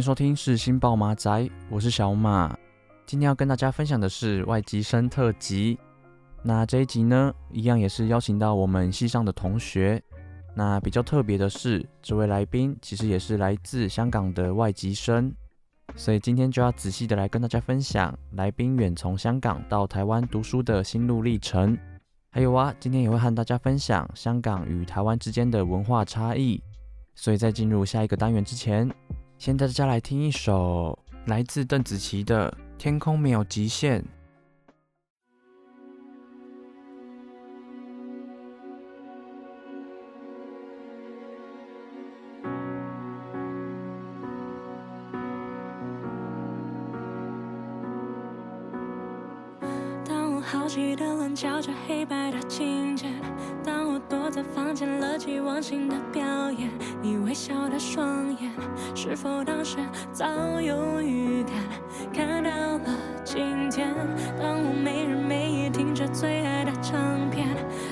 迎收听是新报马仔，我是小马。今天要跟大家分享的是外籍生特辑。那这一集呢，一样也是邀请到我们系上的同学。那比较特别的是，这位来宾其实也是来自香港的外籍生，所以今天就要仔细的来跟大家分享来宾远从香港到台湾读书的心路历程。还有啊，今天也会和大家分享香港与台湾之间的文化差异。所以在进入下一个单元之前，先带大家来听一首来自邓紫棋的《天空没有极限》。奇的棱角着黑白的情节，当我躲在房间乐极忘形的表演，你微笑的双眼，是否当时早有预感？看到了今天，当我没日没夜听着最爱的唱片，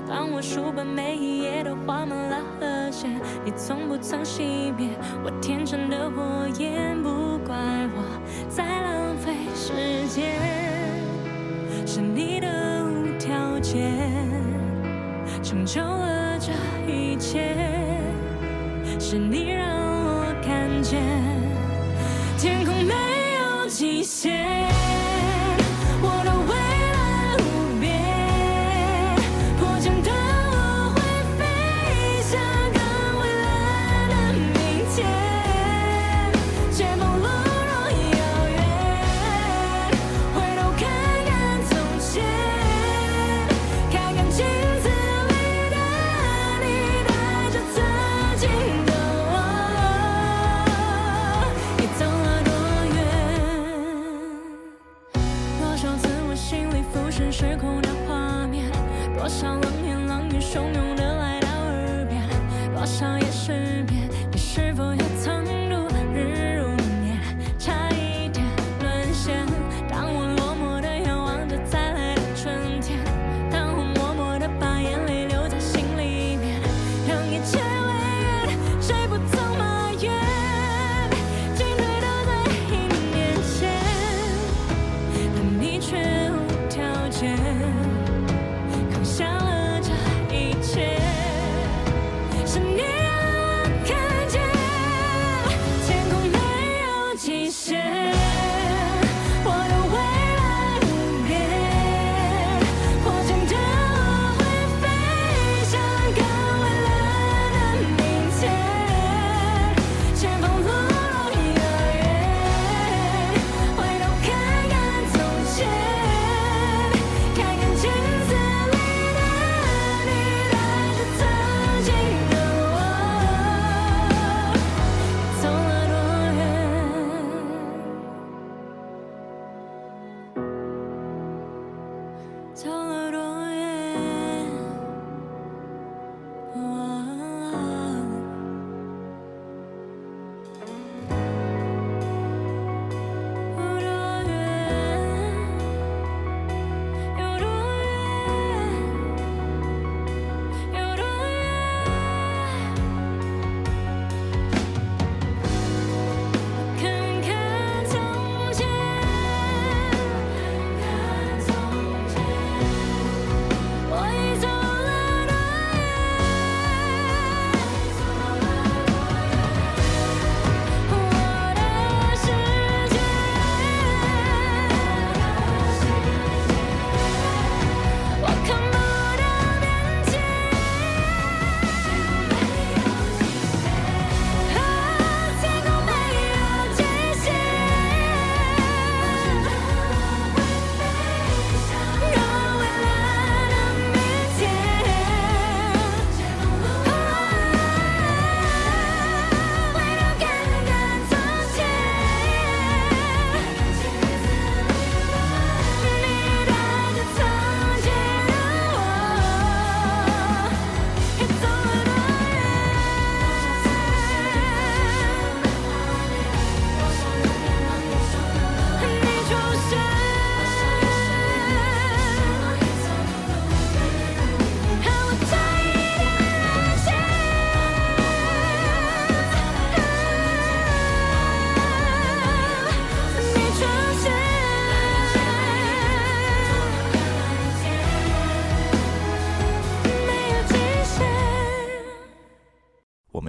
当我书本每一页都画满了和弦，你从不曾熄灭我天真的火焰，不怪我在浪费时间。是你的间成就了这一切，是你让我看见天空没有极限。画面，多少冷言冷语汹涌的来到耳边，多少夜失眠，你是否也曾？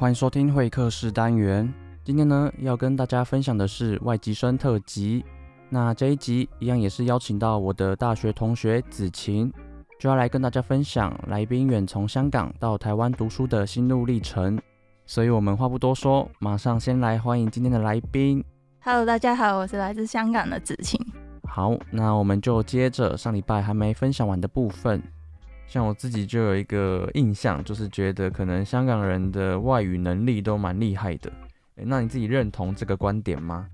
欢迎收听会客室单元。今天呢，要跟大家分享的是外籍生特辑。那这一集一样也是邀请到我的大学同学子晴，就要来跟大家分享来宾远从香港到台湾读书的心路历程。所以我们话不多说，马上先来欢迎今天的来宾。Hello，大家好，我是来自香港的子晴。好，那我们就接着上礼拜还没分享完的部分。像我自己就有一个印象，就是觉得可能香港人的外语能力都蛮厉害的。诶，那你自己认同这个观点吗？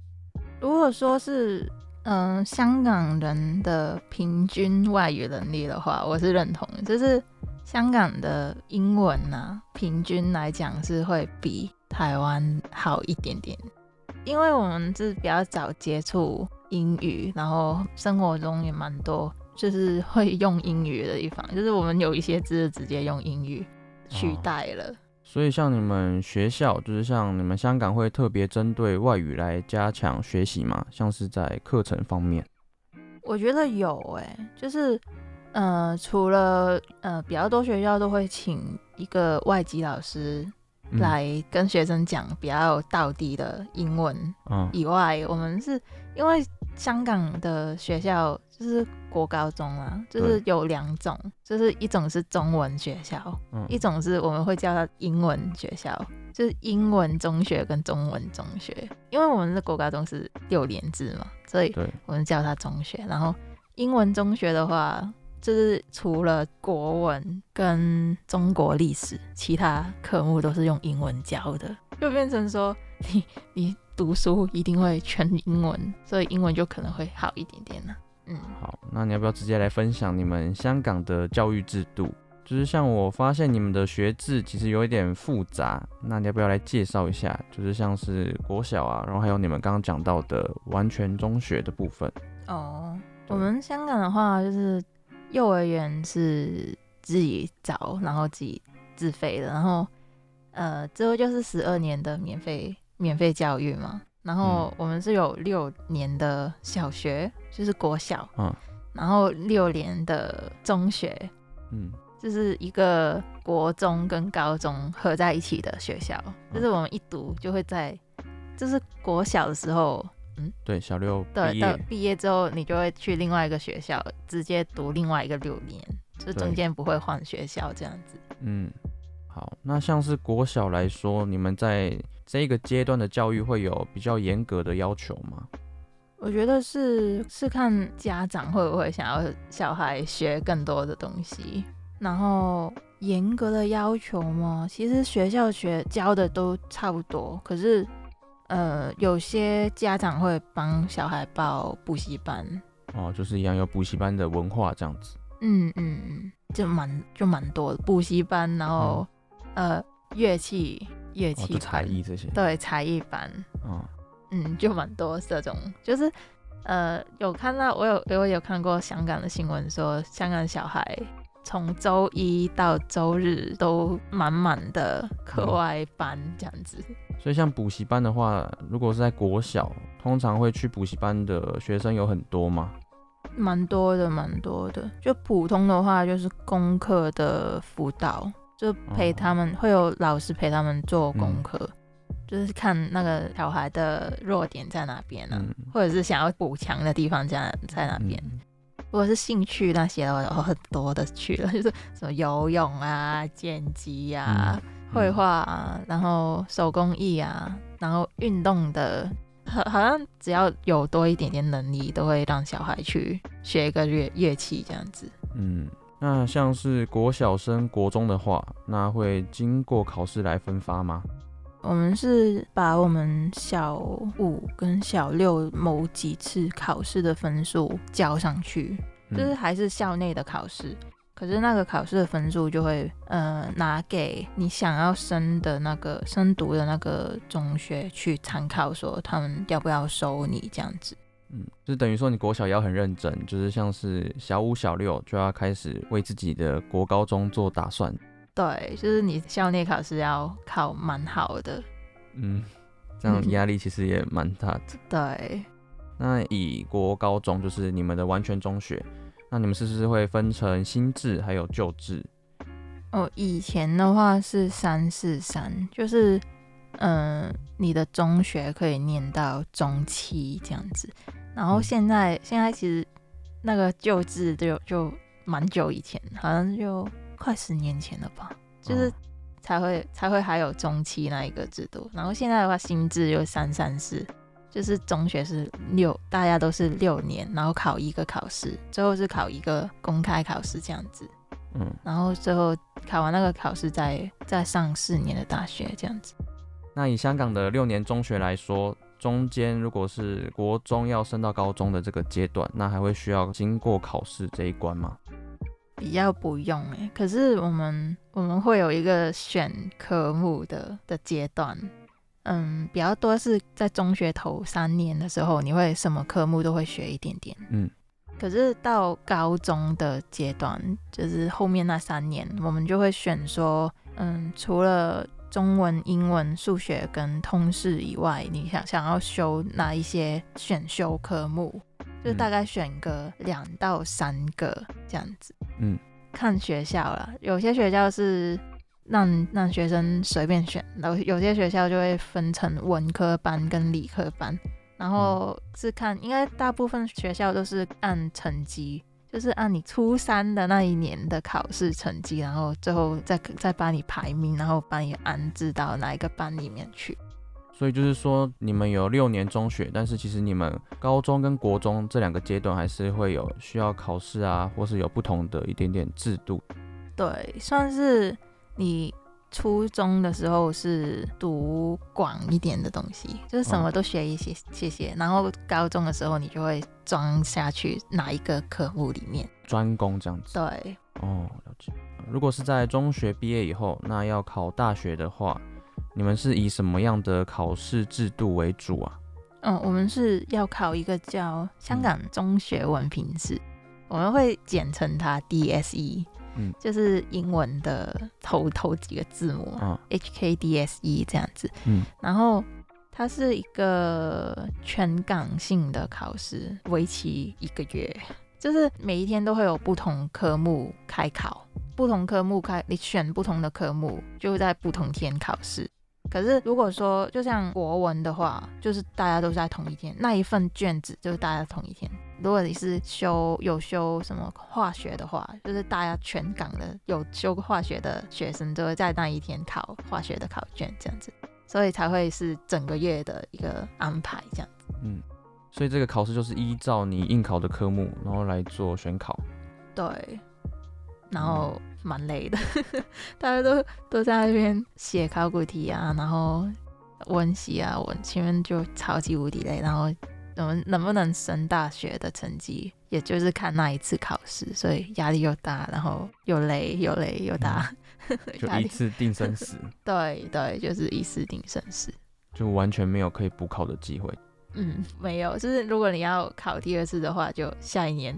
如果说是嗯、香港人的平均外语能力的话，我是认同。就是香港的英文呢、平均来讲是会比台湾好一点点。因为我们是比较早接触英语，然后生活中也蛮多就是会用英语的地方，就是我们有一些字直接用英语取代了。哦，所以像你们学校，就是像你们香港会特别针对外语来加强学习吗？像是在课程方面，我觉得有诶、欸，就是呃，除了呃比较多学校都会请一个外籍老师。来跟学生讲比较道地的英文以外，嗯、我们是因为香港的学校就是国高中啊，就是有两种，就是一种是中文学校，嗯、一种是我们会叫它英文学校，就是英文中学跟中文中学。因为我们的国高中是六年制嘛，所以我们叫它中学。然后英文中学的话。就是除了国文跟中国历史，其他科目都是用英文教的，就变成说你你读书一定会全英文，所以英文就可能会好一点点呢。嗯，好，那你要不要直接来分享你们香港的教育制度？就是像我发现你们的学制其实有一点复杂，那你要不要来介绍一下？就是像是国小啊，然后还有你们刚刚讲到的完全中学的部分。哦，我们香港的话就是。幼儿园是自己找，然后自己自费的，然后呃，之后就是十二年的免费免费教育嘛。然后我们是有六年的小学，就是国小，嗯，然后六年的中学，嗯，就是一个国中跟高中合在一起的学校，就是我们一读就会在，就是国小的时候。嗯，对，小六对，到毕业之后，你就会去另外一个学校，直接读另外一个六年，就中间不会换学校这样子。嗯，好，那像是国小来说，你们在这个阶段的教育会有比较严格的要求吗？我觉得是是看家长会不会想要小孩学更多的东西，然后严格的要求嘛？其实学校学教的都差不多，可是。呃，有些家长会帮小孩报补习班，哦，就是一样有补习班的文化这样子。嗯嗯嗯，就蛮就蛮多的补习班，然后、嗯、呃乐器乐器、哦、才艺这些，对才艺班，嗯、嗯，就蛮多这种，就是呃有看到我有我有看过香港的新闻说，香港小孩从周一到周日都满满的课外班这样子。嗯所以像补习班的话，如果是在国小，通常会去补习班的学生有很多吗？蛮多的，蛮多的。就普通的话，就是功课的辅导，就陪他们，哦、会有老师陪他们做功课，嗯、就是看那个小孩的弱点在哪边呢、啊，嗯、或者是想要补强的地方在在哪边。嗯、如果是兴趣那些的话，很多的去了，就是什么游泳啊、剑击啊。嗯绘画啊，然后手工艺啊，然后运动的，好，好像只要有多一点点能力，都会让小孩去学一个乐乐器这样子。嗯，那像是国小升国中的话，那会经过考试来分发吗？我们是把我们小五跟小六某几次考试的分数交上去，嗯、就是还是校内的考试，可是那个考试的分数就会呃拿给你想要升的那个升读的那个中学去参考，说他们要不要收你这样子。嗯，就等于说你国小也要很认真，就是像是小五、小六就要开始为自己的国高中做打算。对，就是你校内考试要考蛮好的，嗯，这样 压力其实也蛮大的。对，那以国高中就是你们的完全中学，那你们是不是会分成新制还有旧制？哦，以前的话是三四三，就是嗯、呃，你的中学可以念到中期这样子，然后现在、嗯、现在其实那个旧制就就蛮久以前，好像就。快十年前了吧，就是才会、哦、才会还有中期那一个制度，然后现在的话新制就三三四，就是中学是六，大家都是六年，然后考一个考试，最后是考一个公开考试这样子，嗯，然后最后考完那个考试再再上四年的大学这样子。那以香港的六年中学来说，中间如果是国中要升到高中的这个阶段，那还会需要经过考试这一关吗？比较不用哎，可是我们我们会有一个选科目的的阶段，嗯，比较多是在中学头三年的时候，你会什么科目都会学一点点，嗯，可是到高中的阶段，就是后面那三年，我们就会选说，嗯，除了中文、英文、数学跟通识以外，你想想要修哪一些选修科目？就大概选个两到三个这样子，嗯，看学校了。有些学校是让让学生随便选，然后有些学校就会分成文科班跟理科班，然后是看，应该大部分学校都是按成绩，就是按你初三的那一年的考试成绩，然后最后再再把你排名，然后把你安置到哪一个班里面去。所以就是说，你们有六年中学，但是其实你们高中跟国中这两个阶段还是会有需要考试啊，或是有不同的一点点制度。对，算是你初中的时候是读广一点的东西，就是什么都学一些些些，然后高中的时候你就会装下去哪一个科目里面，专攻这样子。对，哦，了解。如果是在中学毕业以后，那要考大学的话。你们是以什么样的考试制度为主啊？嗯，我们是要考一个叫香港中学文凭试，嗯、我们会简称它 DSE，嗯，就是英文的头头几个字母哦，HKDSE 这样子，嗯，然后它是一个全港性的考试，为期一个月，就是每一天都会有不同科目开考，不同科目开，你选不同的科目，就在不同天考试。可是如果说就像国文的话，就是大家都是在同一天，那一份卷子就是大家同一天。如果你是修有修什么化学的话，就是大家全港的有修化学的学生都会在那一天考化学的考卷，这样子，所以才会是整个月的一个安排这样子。嗯，所以这个考试就是依照你应考的科目，然后来做选考。对。然后蛮累的，大家都都在那边写考古题啊，然后温习啊，我前面就超级无敌累。然后我们能不能升大学的成绩，也就是看那一次考试，所以压力又大，然后又累又累又大，嗯、就一次定生死。对对，就是一次定生死，就完全没有可以补考的机会。嗯，没有，就是如果你要考第二次的话，就下一年。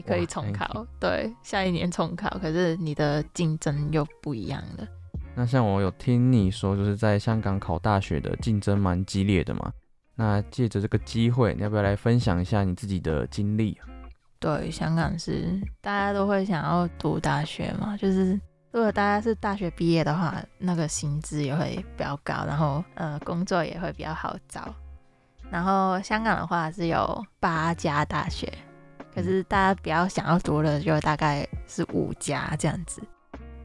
你可以重考，对，下一年重考，可是你的竞争又不一样了。那像我有听你说，就是在香港考大学的竞争蛮激烈的嘛？那借着这个机会，你要不要来分享一下你自己的经历？对，香港是大家都会想要读大学嘛，就是如果大家是大学毕业的话，那个薪资也会比较高，然后呃工作也会比较好找。然后香港的话是有八家大学。可是大家比较想要读的就大概是五家这样子，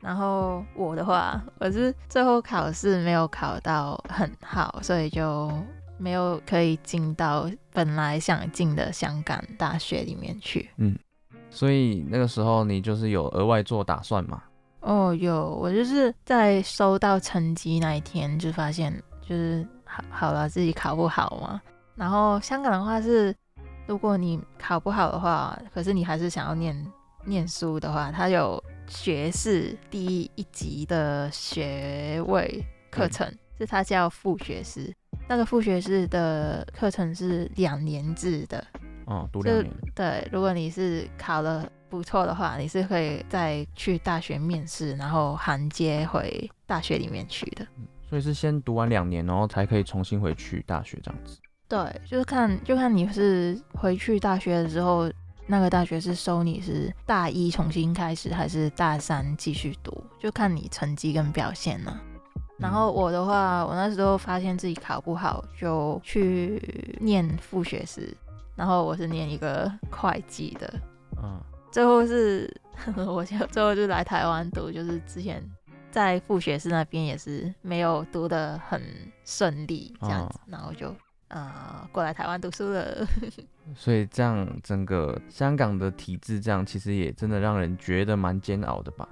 然后我的话，我是最后考试没有考到很好，所以就没有可以进到本来想进的香港大学里面去。嗯，所以那个时候你就是有额外做打算吗？哦，有，我就是在收到成绩那一天就发现。就是好好了自己考不好嘛。然后香港的话是，如果你考不好的话，可是你还是想要念念书的话，它有学士第一级的学位课程，嗯、是它叫副学士。那个副学士的课程是两年制的，哦，读两年。对，如果你是考了不错的话，你是可以再去大学面试，然后衔接回大学里面去的。所以是先读完两年，然后才可以重新回去大学这样子。对，就是看就看你是回去大学的时候，那个大学是收你是大一重新开始，还是大三继续读，就看你成绩跟表现了。然后我的话，我那时候发现自己考不好，就去念副学士。然后我是念一个会计的，嗯，最后是 我就最后就来台湾读，就是之前在副学士那边也是没有读的很顺利这样子，然后就呃过来台湾读书了。所以这样整个香港的体制，这样其实也真的让人觉得蛮煎熬的吧？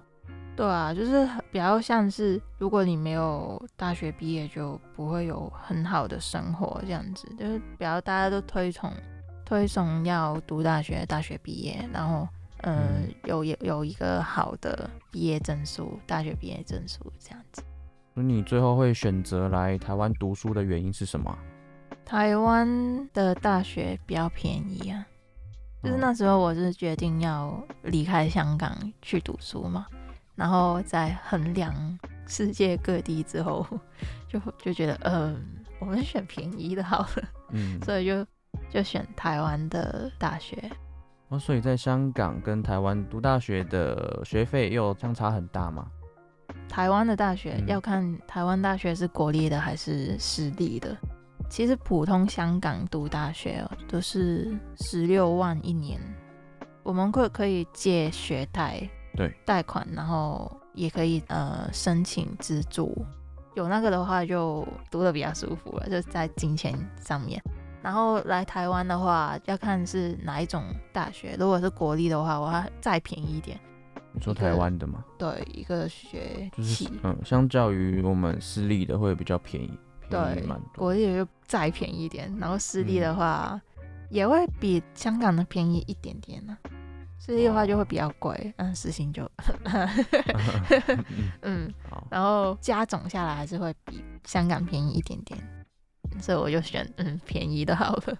对啊，就是比较像是，如果你没有大学毕业，就不会有很好的生活这样子。就是比较大家都推崇推崇要读大学，大学毕业，然后呃、嗯、有有有一个好的毕业证书，大学毕业证书这样子。那你最后会选择来台湾读书的原因是什么？台湾的大学比较便宜啊，就是那时候我是决定要离开香港去读书嘛。然后在衡量世界各地之后，就就觉得，嗯、呃，我们选便宜的好了，嗯，所以就就选台湾的大学。哦，所以在香港跟台湾读大学的学费又相差很大吗？台湾的大学要看台湾大学是国立的还是私立的。其实普通香港读大学哦，都是十六万一年，我们会可以借学贷。对，贷款，然后也可以呃申请资助，有那个的话就读的比较舒服了，就在金钱上面。然后来台湾的话，要看是哪一种大学，如果是国立的话，我要再便宜一点。你说台湾的吗？对，一个学期，就是，嗯，相较于我们私立的会比较便宜，便宜蛮多。对，国立的就再便宜一点，然后私立的话，嗯，也会比香港的便宜一点点呢，啊。私立的话就会比较贵，嗯，私行就，嗯，然后加总下来还是会比香港便宜一点点，所以我就选嗯便宜的好了。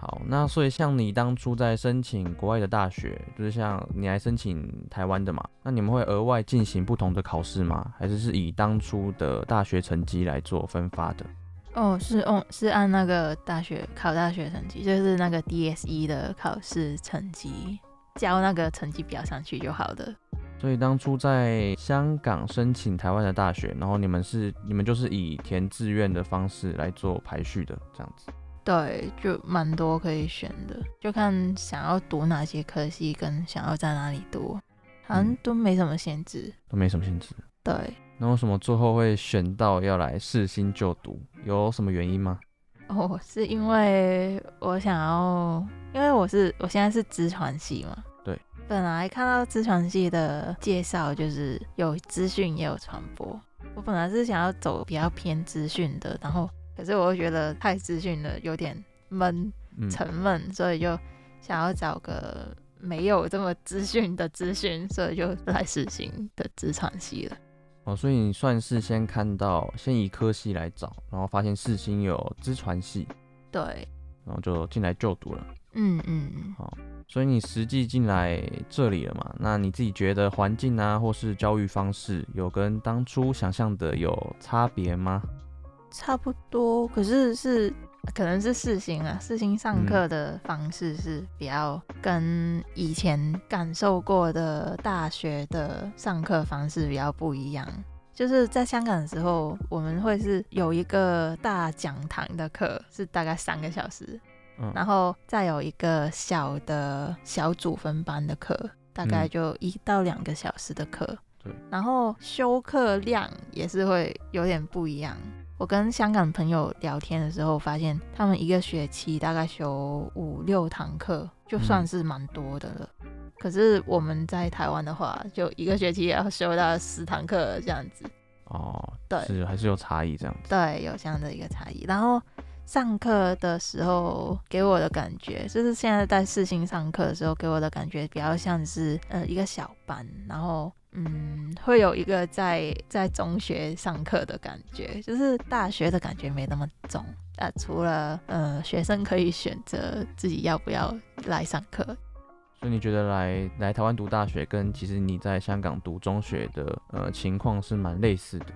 好，那所以像你当初在申请国外的大学，就是像你来申请台湾的嘛，那你们会额外进行不同的考试吗？还是是以当初的大学成绩来做分发的？哦，是哦，是按那个大学考大学成绩，就是那个 DSE 的考试成绩。交那个成绩表上去就好的。所以当初在香港申请台湾的大学，然后你们是你们就是以填志愿的方式来做排序的，这样子。对，就蛮多可以选的，就看想要读哪些科系跟想要在哪里读，好像都没什么限制，都没什么限制。对。那为什么最后会选到要来世新就读？有什么原因吗？哦，是因为我想要，因为我是我现在是资传系嘛。对。本来看到资传系的介绍，就是有资讯也有传播。我本来是想要走比较偏资讯的，然后可是我又觉得太资讯了，有点闷、沉闷，嗯，所以就想要找个没有这么资讯的资讯，所以就来世行的职场系了。哦，所以你算是先看到，先以科系来找，然后发现世新有资传系，对，然后就进来就读了。嗯嗯嗯。好，所以你实际进来这里了嘛？那你自己觉得环境啊，或是教育方式，有跟当初想象的有差别吗？差不多，可是是。可能是四星啊，四星上课的方式是比较跟以前感受过的大学的上课方式比较不一样。就是在香港的时候，我们会是有一个大讲堂的课，是大概三个小时，嗯，然后再有一个小的小组分班的课，大概就一到两个小时的课，对，然后修课量也是会有点不一样。我跟香港朋友聊天的时候，发现他们一个学期大概修五六堂课，就算是蛮多的了。嗯。可是我们在台湾的话，就一个学期也要修到十堂课这样子。哦，对，是还是有差异这样子。对，有这样的一个差异。然后上课的时候给我的感觉，就是现在在四新上课的时候给我的感觉比较像是呃一个小班，然后嗯会有一个在在中学上课的感觉，就是大学的感觉没那么重。啊，除了呃学生可以选择自己要不要来上课。所以你觉得来来台湾读大学，跟其实你在香港读中学的呃情况是蛮类似的。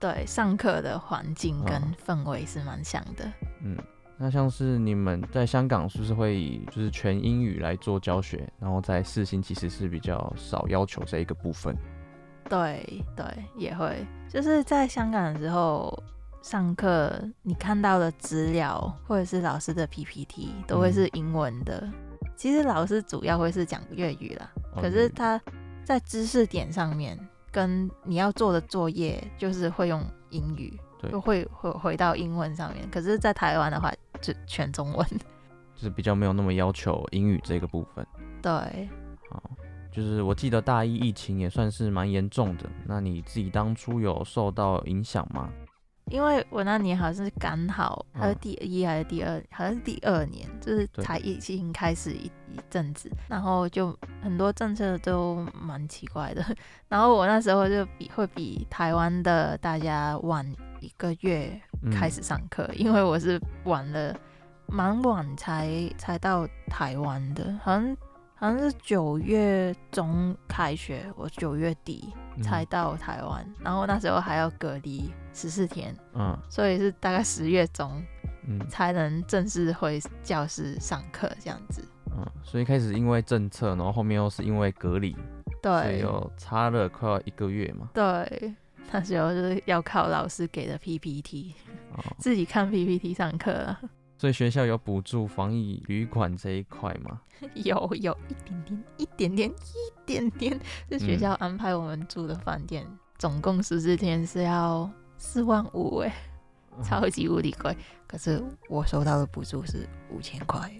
对，上课的环境跟氛围是蛮像的。哦。嗯，那像是你们在香港是不是会以就是全英语来做教学，然后在四星其实是比较少要求这一个部分？对对，也会，就是在香港的时候上课，你看到的资料或者是老师的 PPT 都会是英文的。嗯其实老师主要会是讲粤语啦，可是他在知识点上面跟你要做的作业就是会用英语，对，就会回回到英文上面。可是，在台湾的话就全中文，就是比较没有那么要求英语这个部分。对，好，就是我记得大一疫情也算是蛮严重的，那你自己当初有受到影响吗？因为我那年好像是刚好，还是第一还是第二，好像是第二年，就是才疫情开始一一阵子，然后就很多政策都蛮奇怪的，然后我那时候就比会比台湾的大家晚一个月开始上课，嗯，因为我是晚了蛮晚才才到台湾的，好像。好像是九月中开学，我九月底才到台湾，嗯，然后那时候还要隔离十四天，嗯，所以是大概十月中，嗯，才能正式回教室上课这样子，嗯，所以开始因为政策，然后后面又是因为隔离，对，所以又差了快要一个月嘛，对，那时候就是要靠老师给的 PPT，哦，自己看 PPT 上课了。所以学校有补助防疫旅馆这一块吗？有，有一点点，一点点，一点点。是学校安排我们住的饭店，嗯，总共十四天是要四万五，哎，超级无敌贵。可是我收到的补助是五千块。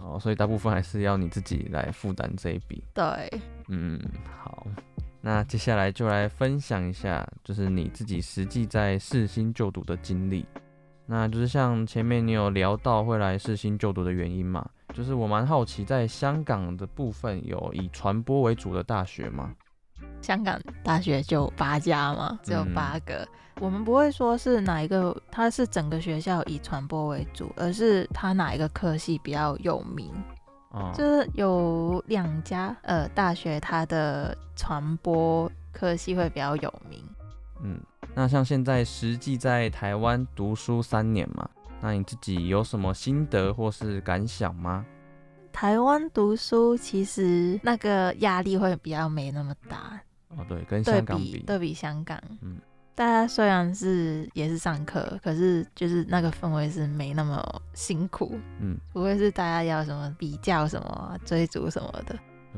哦，所以大部分还是要你自己来负担这一笔。对，嗯，好。那接下来就来分享一下，就是你自己实际在世新就读的经历。那就是像前面你有聊到会来世新就读的原因嘛，就是我蛮好奇，在香港的部分有以传播为主的大学吗？香港大学就八家嘛，只有八个。嗯。我们不会说是哪一个，它是整个学校以传播为主，而是它哪一个科系比较有名。哦，就是有两家呃大学，它的传播科系会比较有名。嗯。那像现在实际在台湾读书三年嘛，那你自己有什么心得或是感想吗？台湾读书其实那个压力会比较没那么大。哦，对，跟香港比，对比，对比香港，嗯，大家虽然是也是上课，可是就是那个氛围是没那么辛苦，嗯，不会是大家要什么比较什么追逐什么的，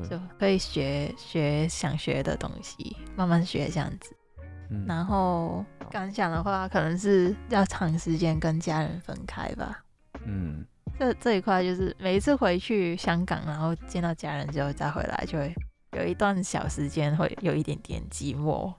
就可以学学想学的东西，慢慢学这样子。然后感想的话，可能是要长时间跟家人分开吧。嗯，这这一块就是每一次回去香港，然后见到家人之后再回来，就会有一段小时间会有一点点寂寞。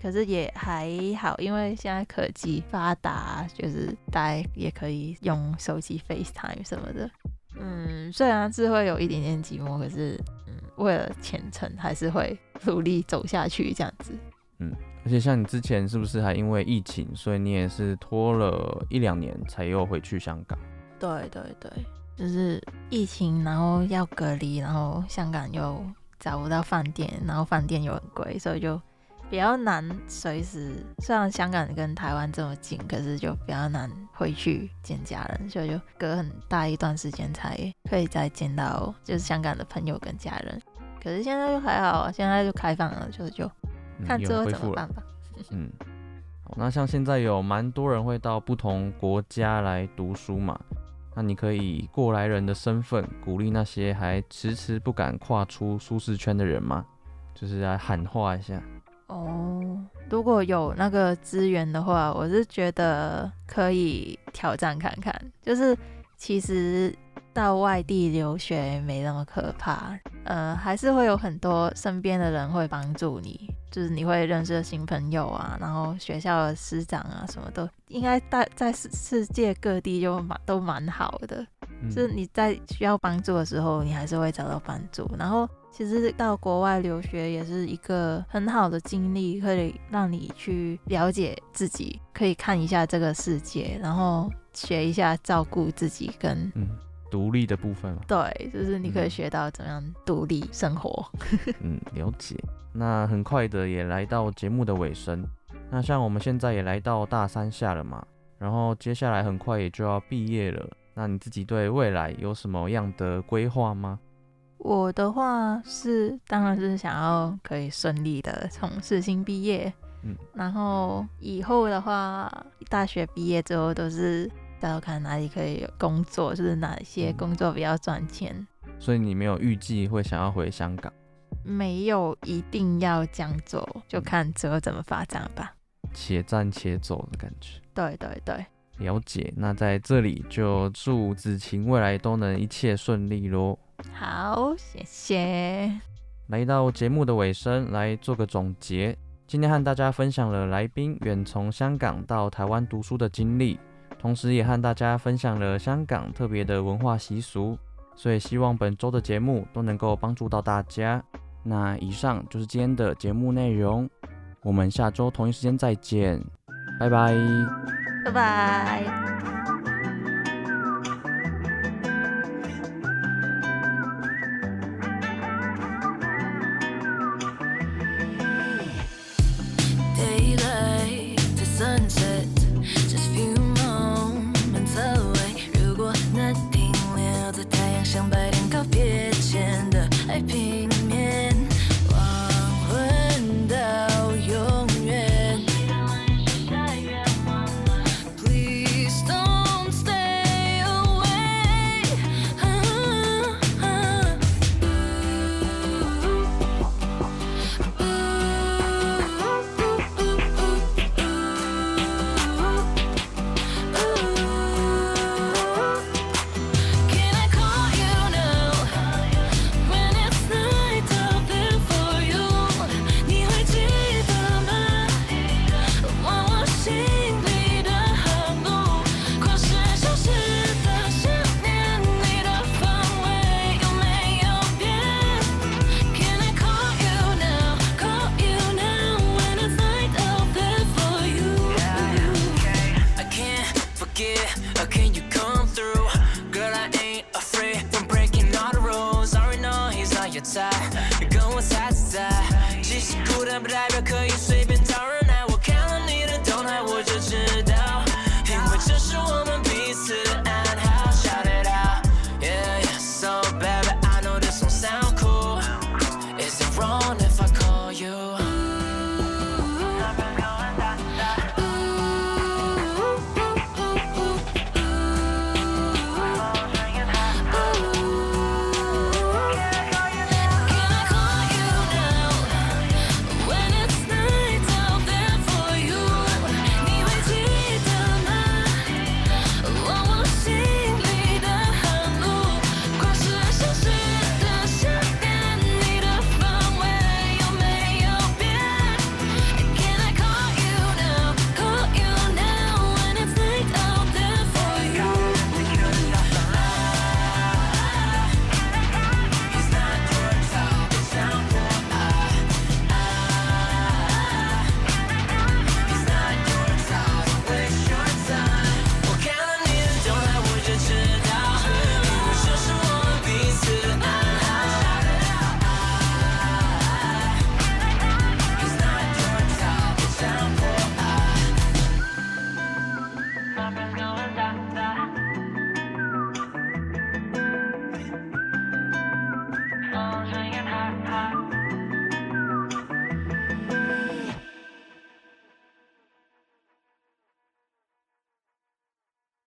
可是也还好，因为现在科技发达，就是大家也可以用手机 FaceTime 什么的。嗯，虽然是会有一点点寂寞，可是嗯，为了前程还是会努力走下去这样子。嗯。而且像你之前是不是还因为疫情，所以你也是拖了一两年才又回去香港？对对对，就是疫情，然后要隔离，然后香港又找不到饭店，然后饭店又很贵，所以就比较难随时。虽然香港跟台湾这么近，可是就比较难回去见家人，所以就隔很大一段时间才可以再见到就是香港的朋友跟家人。可是现在就还好啊，现在就开放了，就就。看之后怎么办吧。嗯，好，那像现在有蛮多人会到不同国家来读书嘛，那你可以以过来人的身份鼓励那些还迟迟不敢跨出舒适圈的人吗？就是来喊话一下。哦，如果有那个资源的话，我是觉得可以挑战看看。就是其实到外地留学没那么可怕，呃，还是会有很多身边的人会帮助你。就是你会认识的新朋友啊，然后学校的师长啊，什么都应该在在世世界各地就蛮都蛮好的。嗯、就是你在需要帮助的时候，你还是会找到帮助。然后其实到国外留学也是一个很好的经历，可以让你去了解自己，可以看一下这个世界，然后学一下照顾自己跟嗯独立的部分嘛。对，就是你可以学到怎样独立生活。嗯，了解。那很快的也来到节目的尾声。那像我们现在也来到大三下了嘛，然后接下来很快也就要毕业了。那你自己对未来有什么样的规划吗？我的话是，当然是想要可以顺利的从世新毕业。嗯，然后以后的话，大学毕业之后都是要看哪里可以有工作，就是哪些工作比较赚钱。嗯。所以你没有预计会想要回香港？没有一定要这样做，就看之后怎么发展吧。且战且走的感觉。对对对，了解。那在这里就祝子晴未来都能一切顺利喽。好，谢谢。来到节目的尾声，来做个总结。今天和大家分享了来宾远从香港到台湾读书的经历，同时也和大家分享了香港特别的文化习俗。所以希望本周的节目都能够帮助到大家。那以上就是今天的节目内容，我们下周同一时间再见，拜拜，拜拜。